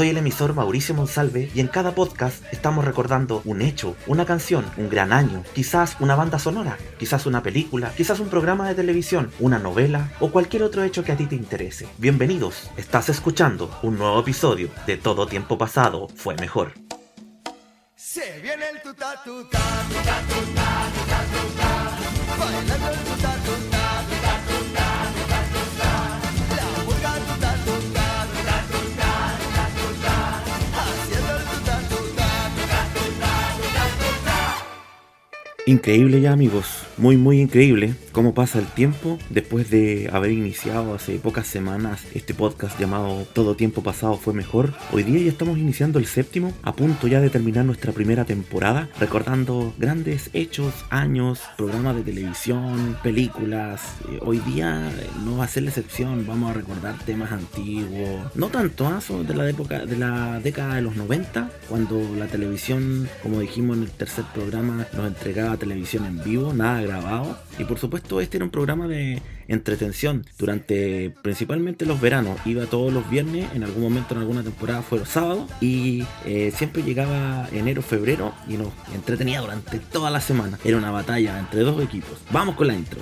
Soy el emisor Mauricio Monsalve y en cada podcast estamos recordando un hecho, una canción, un gran año, quizás una banda sonora, quizás una película, quizás un programa de televisión, una novela o cualquier otro hecho que a ti te interese. Bienvenidos, estás escuchando un nuevo episodio de Todo Tiempo Pasado Fue Mejor. Se viene el tuta tuta tuta, Increíble ya amigos, muy muy increíble cómo pasa el tiempo después de haber iniciado hace pocas semanas este podcast llamado Todo tiempo pasado fue mejor. Hoy día ya estamos iniciando el séptimo, a punto ya de terminar nuestra primera temporada, recordando grandes hechos, años, programas de televisión, películas. Eh, Hoy día eh, no va a ser la excepción, vamos a recordar temas antiguos, no tanto son de la época de la década de los 90, cuando la televisión, como dijimos en el tercer programa, nos entregaba televisión en vivo, nada Y por supuesto este era un programa de entretención durante principalmente los veranos. Iba todos los viernes, en algún momento en alguna temporada fue los sábados. Y eh, siempre llegaba enero, febrero y nos entretenía durante toda la semana. Era una batalla entre dos equipos. Vamos con la intro.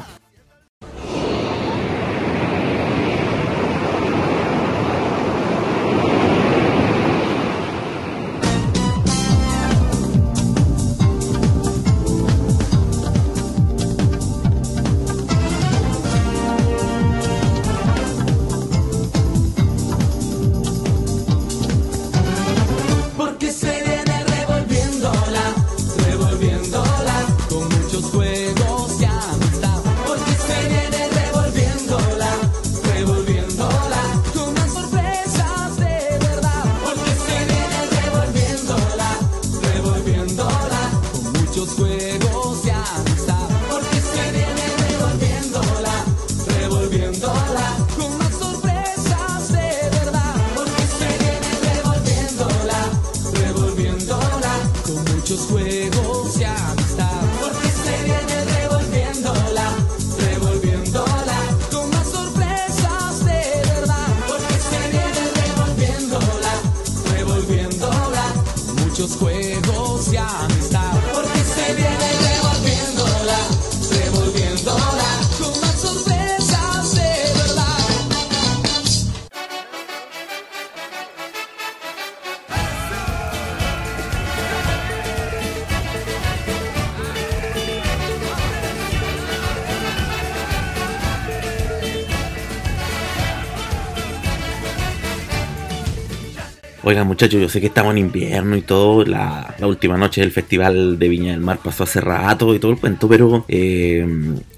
Oigan muchachos, yo sé que estamos en invierno y todo, la, última noche del Festival de Viña del Mar pasó hace rato y todo el cuento, pero eh,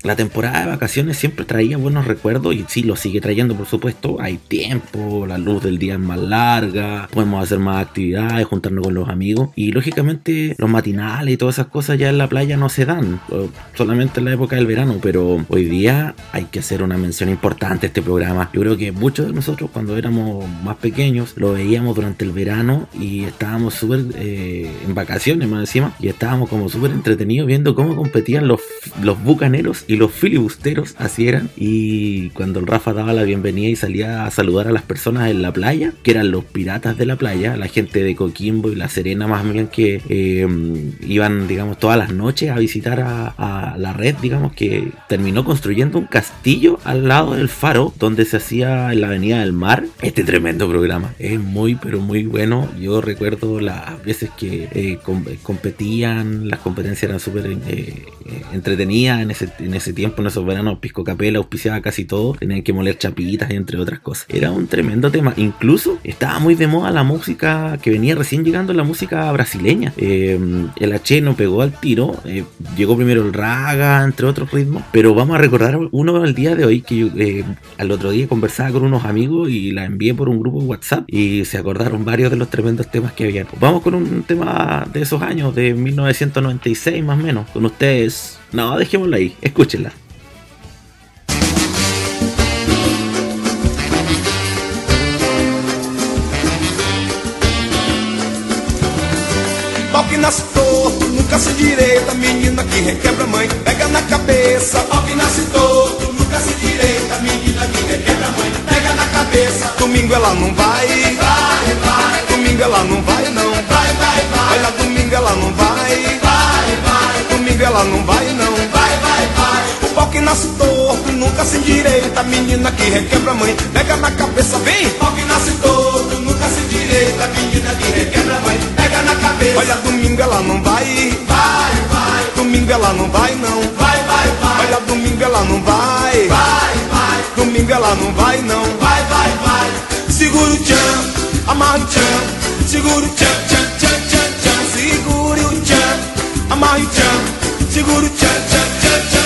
la temporada de vacaciones siempre traía buenos recuerdos y sí, lo sigue trayendo por supuesto, hay tiempo, la luz del día es más larga, podemos hacer más actividades, juntarnos con los amigos y lógicamente los matinales y todas esas cosas ya en la playa no se dan, solamente en la época del verano, pero hoy día hay que hacer una mención importante a este programa. Yo creo que muchos de nosotros cuando éramos más pequeños lo veíamos durante el verano y estábamos súper eh, en vacaciones más encima y estábamos como súper entretenidos viendo cómo competían los, los bucaneros y los filibusteros, así eran. Y cuando el Rafa daba la bienvenida y salía a saludar a las personas en la playa, que eran los piratas de la playa, la gente de Coquimbo y La Serena más bien que eh, iban, digamos, todas las noches a visitar a, a la red, digamos, que terminó construyendo un castillo al lado del faro donde se hacía en la Avenida del Mar este tremendo programa. Es muy, pero muy bueno. Yo recuerdo las veces que eh, com- competían, las competencias eran súper eh, eh, entretenidas en ese, en ese tiempo, en esos veranos. Pisco Capela auspiciaba casi todo, tenían que moler chapitas, entre otras cosas. Era un tremendo tema. Incluso estaba muy de moda la música que venía recién llegando, la música brasileña. Eh, el H no pegó al tiro, eh, llegó primero el raga, entre otros ritmos. Pero vamos a recordar uno el día de hoy que yo eh, al otro día conversaba con unos amigos y la envié por un grupo de WhatsApp y se acordaron varios de los tremendos temas que había. Vamos con un tema de esos años, de 1996 más o menos, con ustedes. No, dejémoslo ahí, escúchenla. Pau que nasce torto, nunca se direita, menina que requebra mãe, pega na cabeça. Pau que nasce torto, nunca se direita, menina que requebra a mãe, pega na cabeça. Domingo ela não vai, vai, vai. domingo ela não vai não. Vai, vai, vai. Olha, domingo ela não vai. Vai, vai. Domingo ela não vai não. Vai, vai, vai. O pau que nasce torto nunca se endireita. Menina que requebra a mãe, pega na cabeça, vem. O pau que nasce torto nunca se endireita. Menina que requebra a mãe, pega na cabeça. Olha, domingo ela não vai. Vai, vai. Domingo ela não vai não. Vai, vai, vai. Olha, domingo ela não vai. Vai, vai. Domingo ela não vai não. Vai, vai, vai. Segura o tchan, amarra o tchan. Segura o tchan, tchan, tchan, tchan, tchan. Segura o tchan, amarra o tchan. Segura o tchan, tchan, tchan, tchan, tchan.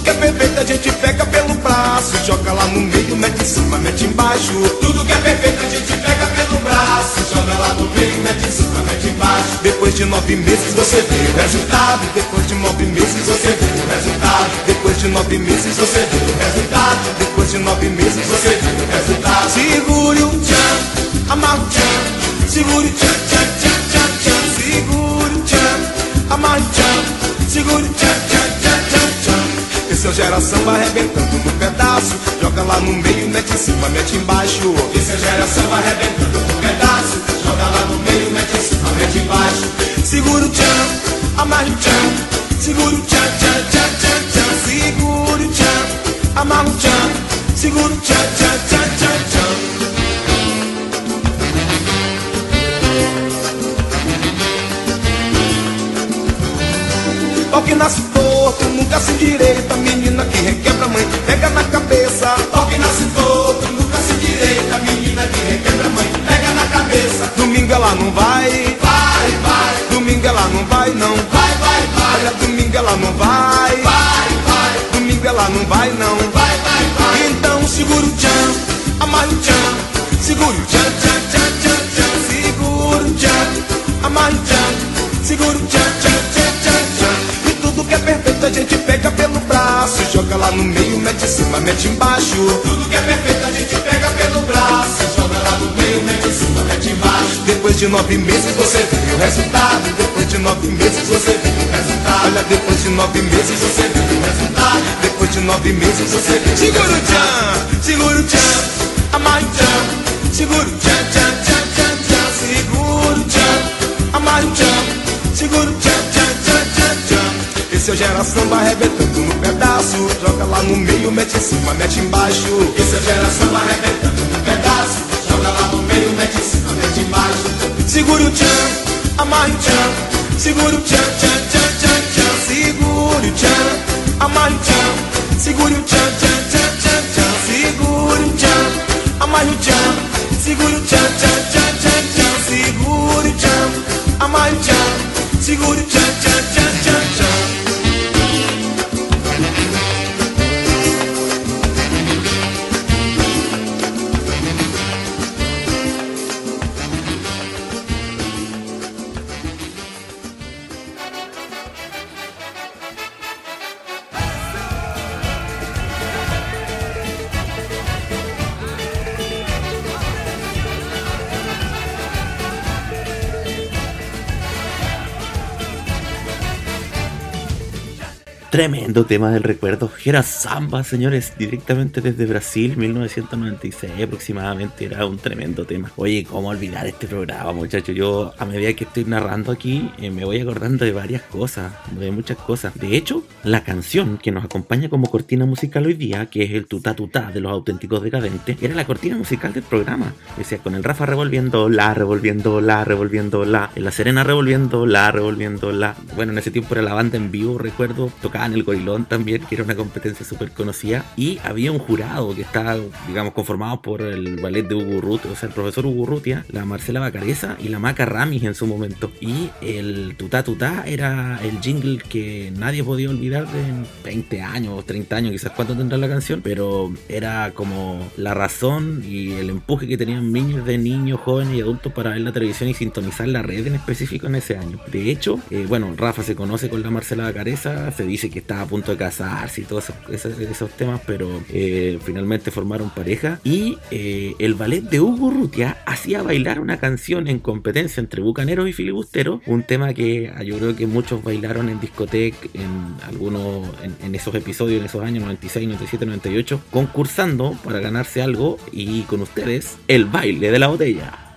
Tudo que é perfeito a gente pega pelo braço. Joga lá no meio, mete em cima, mete embaixo. Tudo que é perfeito a gente pega pelo braço. Joga lá no meio, mete em cima, mete embaixo. Depois de nove meses você vê o resultado. Depois de nove meses você vê o resultado. Depois de nove meses você vê o resultado. Depois de nove meses você vê o resultado. Segure o tchan, amarra o tchan. Segure o tchan, tchan, tchan, tchan, tchan. Segure o tchan, amarra o tchan. Segure o tchan, tchan, o geração vai arrebentando no pedaço. Joga lá no meio, mete em cima, mete embaixo. O geração vai arrebentando no pedaço. Joga lá no meio, mete em cima, mete embaixo. Segura o tchan, amarra o tchan. Segura o tchan, tchan, tchan Segura o tchan, tchan, tchan, tchan, tchan E tudo que é perfeito a gente pega pelo braço. Joga lá no meio, mete em cima, mete embaixo. Tudo que é perfeito a gente pega pelo braço. Joga lá no meio, mete em cima, mete embaixo. Depois de nove meses você vê o resultado. Depois de nove meses você vê o resultado. Olha, depois de nove meses você vê o resultado. Depois de nove meses você vê Segura o tchan, segura o tchan Amarra o tchan, segura o tchan, tchan, tchan, tchan, tchan Segura o tchan, amarra o tchan. Segura o tchan, tchan, tchan, tchan, tchan. Esse é o geração vai arrebentando no pedaço. Joga lá no meio, mete em cima, mete embaixo. Esse é o geração vai arrebentando no pedaço. Joga lá no meio, mete em cima, mete embaixo. Segura o tchan, amarra o tchan. Segura o tchan, tchan, tchan, tchan, tchan. Segura o tchan, amarra o tchan. Segura o tchan, tchan, Tremendo tema del recuerdo. Era samba, señores, directamente desde Brasil, 1996 aproximadamente. Era un tremendo tema. Oye, ¿cómo olvidar este programa, muchachos? Yo, a medida que estoy narrando aquí, eh, me voy acordando de varias cosas, de muchas cosas. De hecho, la canción que nos acompaña como cortina musical hoy día, que es el tutá tutá de los auténticos decadentes, era la cortina musical del programa. Decía, con el Rafa revolviendo la, revolviendo la, revolviendo la, en la Serena revolviendo la, revolviendo la. Bueno, en ese tiempo era la banda en vivo, recuerdo, tocaba en el Gorilón también, que era una competencia súper conocida. Y había un jurado que estaba, digamos, conformado por el ballet de Hugo Urrutia, o sea, el profesor Hugo Urrutia, la Marcela Bacareza y la Maca Ramis en su momento. Y el tutá tutá era el jingle que nadie podía olvidar de 20 años, 30 años, quizás cuánto tendrá la canción, pero era como la razón y el empuje que tenían niños de niños, jóvenes y adultos para ver la televisión y sintonizar la red en específico en ese año. De hecho, eh, bueno, Rafa se conoce con la Marcela Bacareza, se dice que estaba punto de casarse y todos esos, temas, pero eh, finalmente formaron pareja. Y eh, el ballet de Hugo Rutia hacía bailar una canción en competencia entre bucaneros y filibusteros, un tema que ah, yo creo que muchos bailaron en discoteca en algunos, en, en esos episodios, en esos años 96, 97, 98, concursando para ganarse algo y con ustedes el baile de la botella.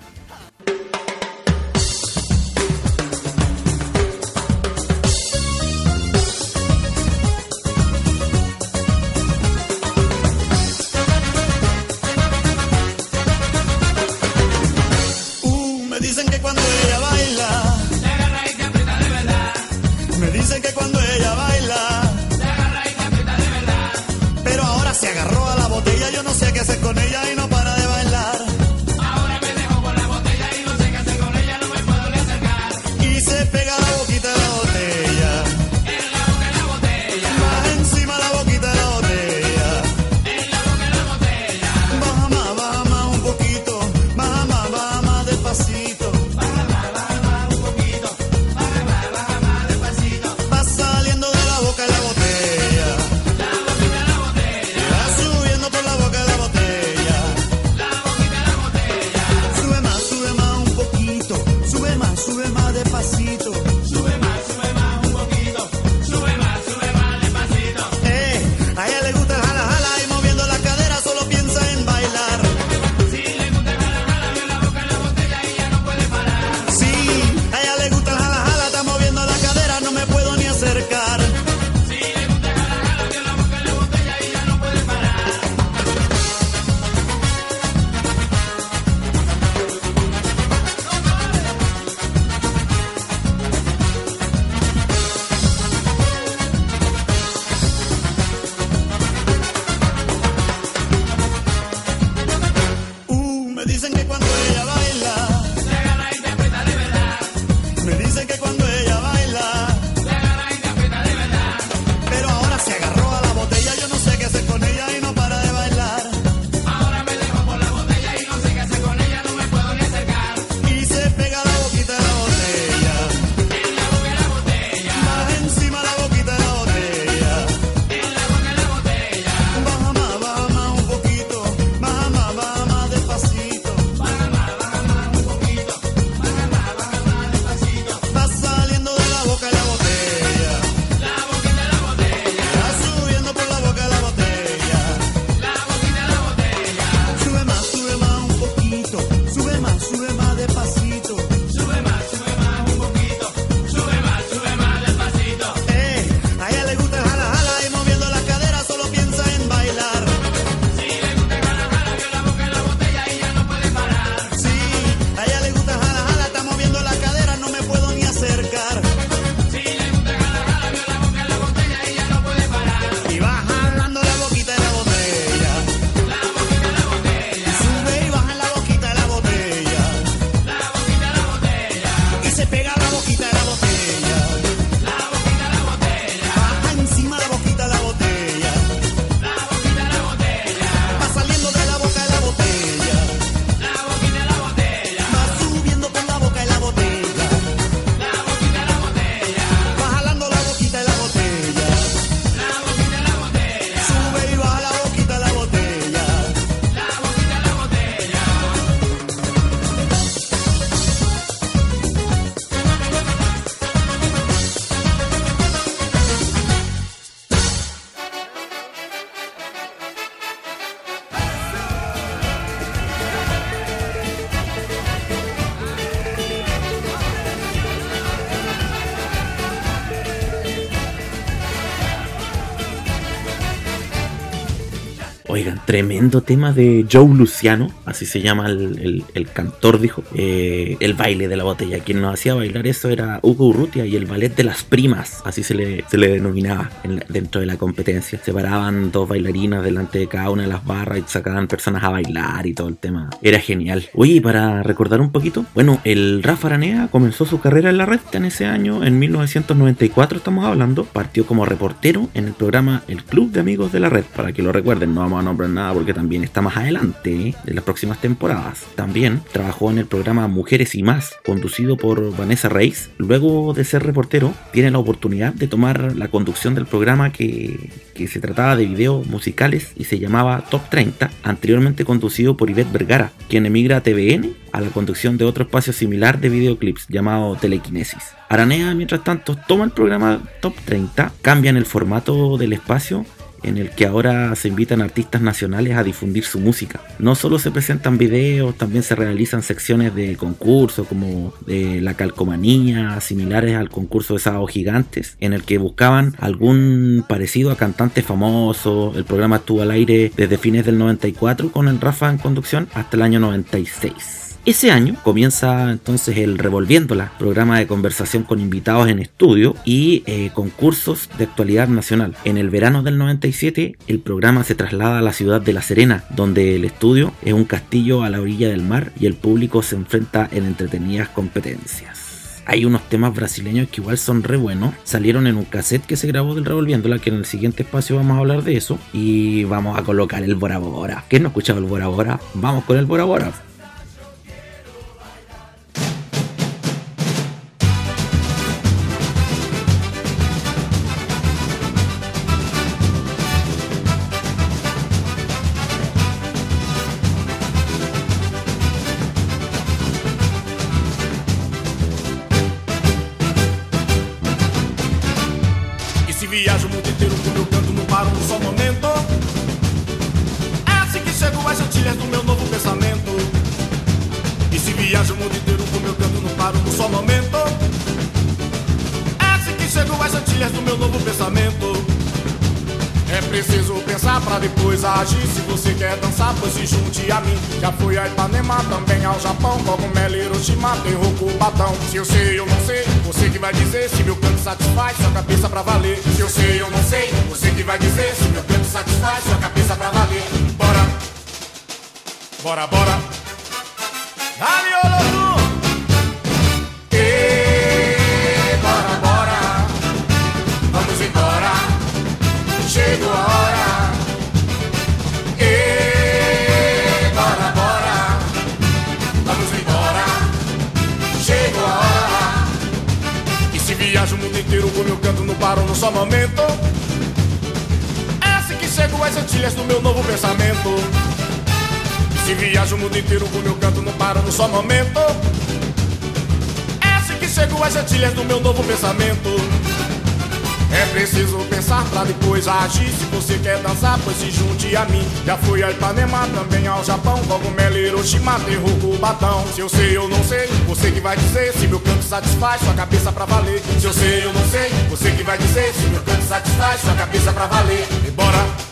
Tremendo tema de Joe Luciano, así se llama el, el- cantor, dijo. Eh, el baile de la botella. Quien nos hacía bailar eso era Hugo Urrutia y el ballet de las primas, así se le, se le denominaba dentro de la competencia. Se paraban dos bailarinas delante de cada una de las barras y sacaban personas a bailar y todo el tema. Era genial. Oye, para recordar un poquito, bueno, el Rafa Aranea comenzó su carrera en la red en ese año, en 1994 estamos hablando. Partió como reportero en el programa El Club de Amigos de la Red, para que lo recuerden, no vamos a nombrar nada porque también está más adelante en las próximas temporadas. También trabajó en el programa Mujeres y Más, conducido por Vanessa Reis. Luego de ser reportero, tiene la oportunidad de tomar la conducción del programa que, que se trataba de videos musicales y se llamaba Top 30, anteriormente conducido por Ivette Vergara, quien emigra a TVN a la conducción de otro espacio similar de videoclips llamado Telequinesis. Aranea, mientras tanto, toma el programa Top 30, cambian el formato del espacio en el que ahora se invitan artistas nacionales a difundir su música. No solo se presentan videos, también se realizan secciones de concurso como de la calcomanía, similares al concurso de Sábado Gigantes, en el que buscaban algún parecido a cantantes famosos. El programa estuvo al aire desde fines del 94 con el Rafa en conducción hasta el año 96. Ese año comienza entonces el Revolviéndola, programa de conversación con invitados en estudio y eh, concursos de actualidad nacional. En el verano del 97 el programa se traslada a la ciudad de La Serena, donde el estudio es un castillo a la orilla del mar y el público se enfrenta en entretenidas competencias. Hay unos temas brasileños que igual son re buenos. Salieron en un cassette que se grabó del Revolviéndola, que en el siguiente espacio vamos a hablar de eso. Y vamos a colocar el Bora Bora. ¿Quién no ha escuchado el Bora Bora? Vamos con el Bora Bora. Viajo o mundo inteiro com meu canto não paro um só momento. É assim que chego às jantilhas do meu novo pensamento. E se viajo o mundo inteiro com meu canto não paro um só momento. É assim que chego às jantilhas do meu novo pensamento é preciso pensar pra depois agir. Se você quer dançar, pois se junte a mim. Já fui a Ipanema, também ao Japão. Cogumelo, Hiroshima, tem Roku, Batão. Se eu sei, eu não sei, você que vai dizer. Se meu canto satisfaz, sua cabeça pra valer. Se eu sei, eu não sei, você que vai dizer. Se meu canto satisfaz, sua cabeça pra valer. Bora, bora, bora. Dale, meu canto não paro no só momento. É assim que chego às antilhas do meu novo pensamento. Se viajo o mundo inteiro com meu canto não para no só momento É assim que chego às antilhas do meu novo pensamento É preciso pensar pra depois agir. Se você quer dançar, pois se junte a mim. Já fui a Ipanema, também ao Japão. Cogumelo, Hiroshima, terror, Cubatão Se eu sei, eu não sei, você que vai dizer Se meu canto satisfaz sua cabeça pra valer. Se eu sei, eu não sei, você que vai dizer Se meu canto satisfaz sua cabeça pra valer. E bora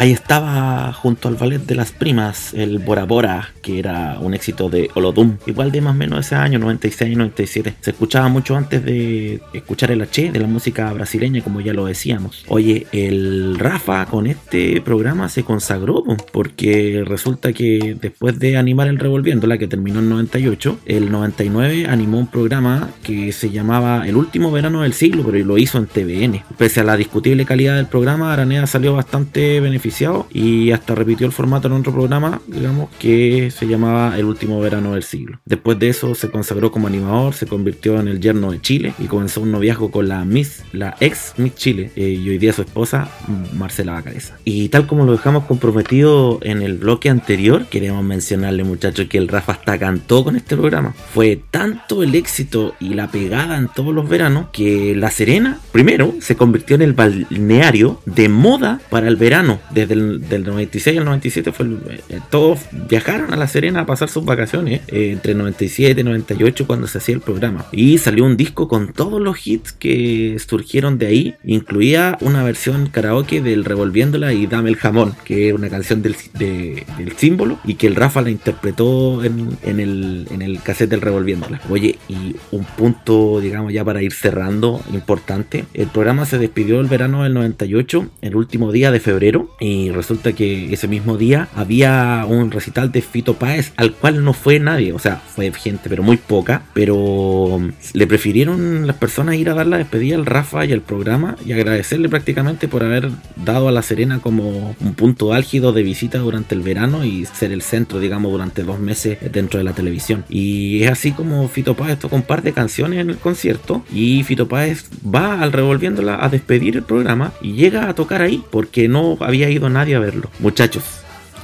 Ahí estaba junto al ballet de las primas, el Bora Bora, que era un éxito de Olodum, igual de más o menos ese año, 96, 97. Se escuchaba mucho antes de escuchar el H de la música brasileña, como ya lo decíamos. Oye, el Rafa con este programa se consagró, po, porque resulta que después de animar el Revolviéndola, que terminó en 98, el 99 animó un programa que se llamaba El último verano del siglo, pero lo hizo en TVN. Pese a la discutible calidad del programa, Araneda salió bastante beneficiado y hasta repitió el formato en otro programa, digamos, que se llamaba El último verano del siglo. Después de eso se consagró como animador, se convirtió en el yerno de Chile y comenzó un noviazgo con la Miss, la ex Miss Chile, eh, y hoy día su esposa, Marcela Bacareza. Y tal como lo dejamos comprometido en el bloque anterior, queremos mencionarle muchachos que el Rafa hasta cantó con este programa. Fue tanto el éxito y la pegada en todos los veranos que La Serena, primero, se convirtió en el balneario de moda para el verano. Desde el del 96 al 97 fue el- eh, todos viajaron a La Serena a pasar sus vacaciones eh, entre 97 y 98 cuando se hacía el programa. Y salió un disco con todos los hits que surgieron de ahí. Incluía una versión karaoke del Revolviéndola y Dame el Jamón, que es una canción del, de- del símbolo y que el Rafa la interpretó en, en el, en el cassette del Revolviéndola. Oye, y un punto, digamos, ya para ir cerrando, importante. El programa se despidió el verano del 98, el último día de febrero, y resulta que ese mismo día había un recital de Fito Páez al cual no fue nadie, o sea, fue gente, pero muy poca, pero le prefirieron las personas ir a dar la despedida al Rafa y al programa y agradecerle prácticamente por haber dado a La Serena como un punto álgido de visita durante el verano y ser el centro, digamos, durante dos meses dentro de la televisión. Y es así como Fito Páez tocó un par de canciones en el concierto y Fito Páez va al revolviéndola a despedir el programa y llega a tocar ahí porque no había ido nadie a verlo. Muchachos,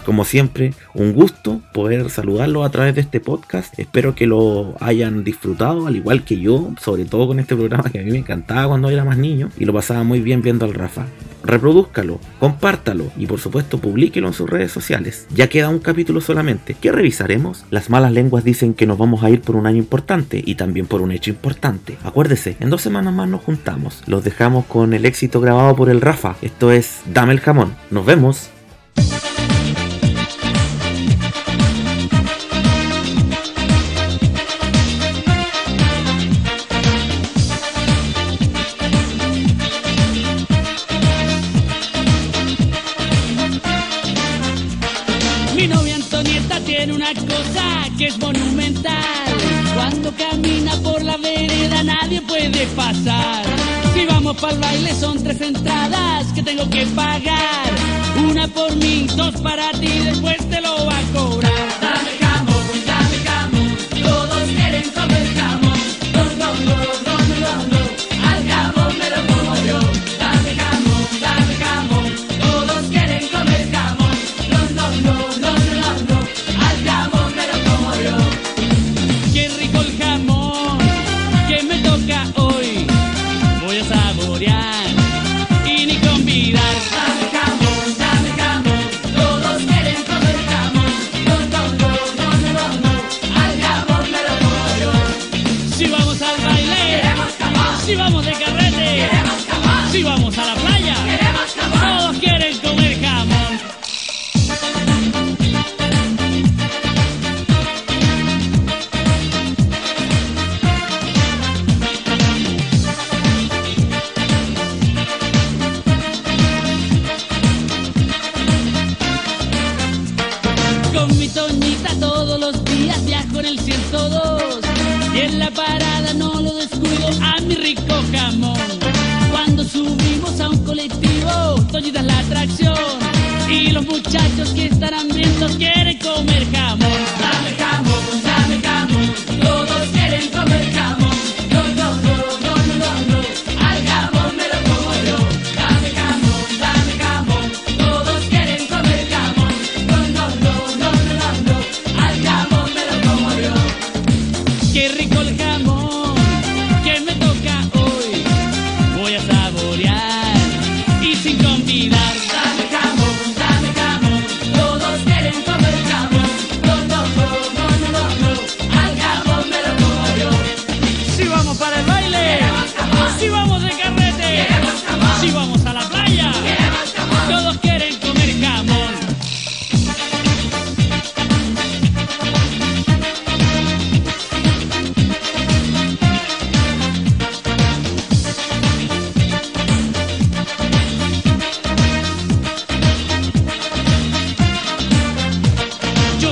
como siempre, un gusto poder saludarlo a través de este podcast. Espero que lo hayan disfrutado, al igual que yo, sobre todo con este programa que a mí me encantaba cuando era más niño y lo pasaba muy bien viendo al Rafa. Reprodúzcalo, compártalo y por supuesto publíquelo en sus redes sociales. Ya queda un capítulo solamente que revisaremos. Las malas lenguas dicen que nos vamos a ir por un año importante y también por un hecho importante. Acuérdese, en dos semanas más nos juntamos. Los dejamos con el éxito grabado por el Rafa. Esto es Dame el jamón. Nos vemos. que es monumental. Cuando camina por la vereda nadie puede pasar. Si vamos para el baile son tres entradas que tengo que pagar. Una por mí, dos para ti, después te lo va a cobrar. así vamos de carrera.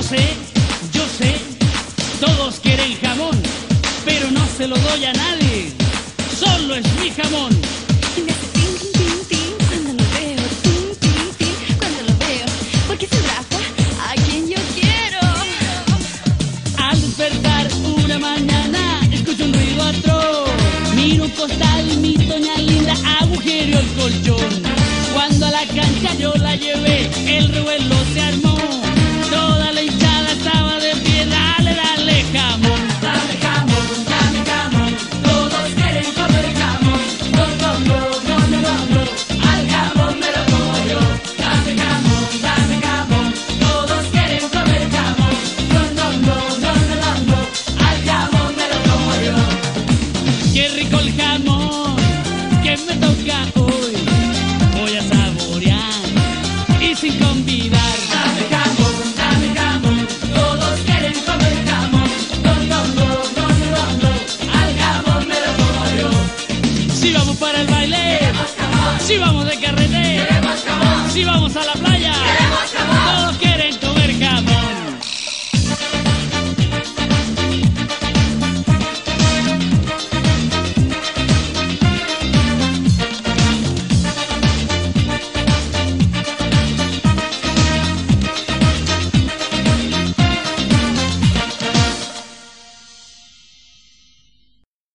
six.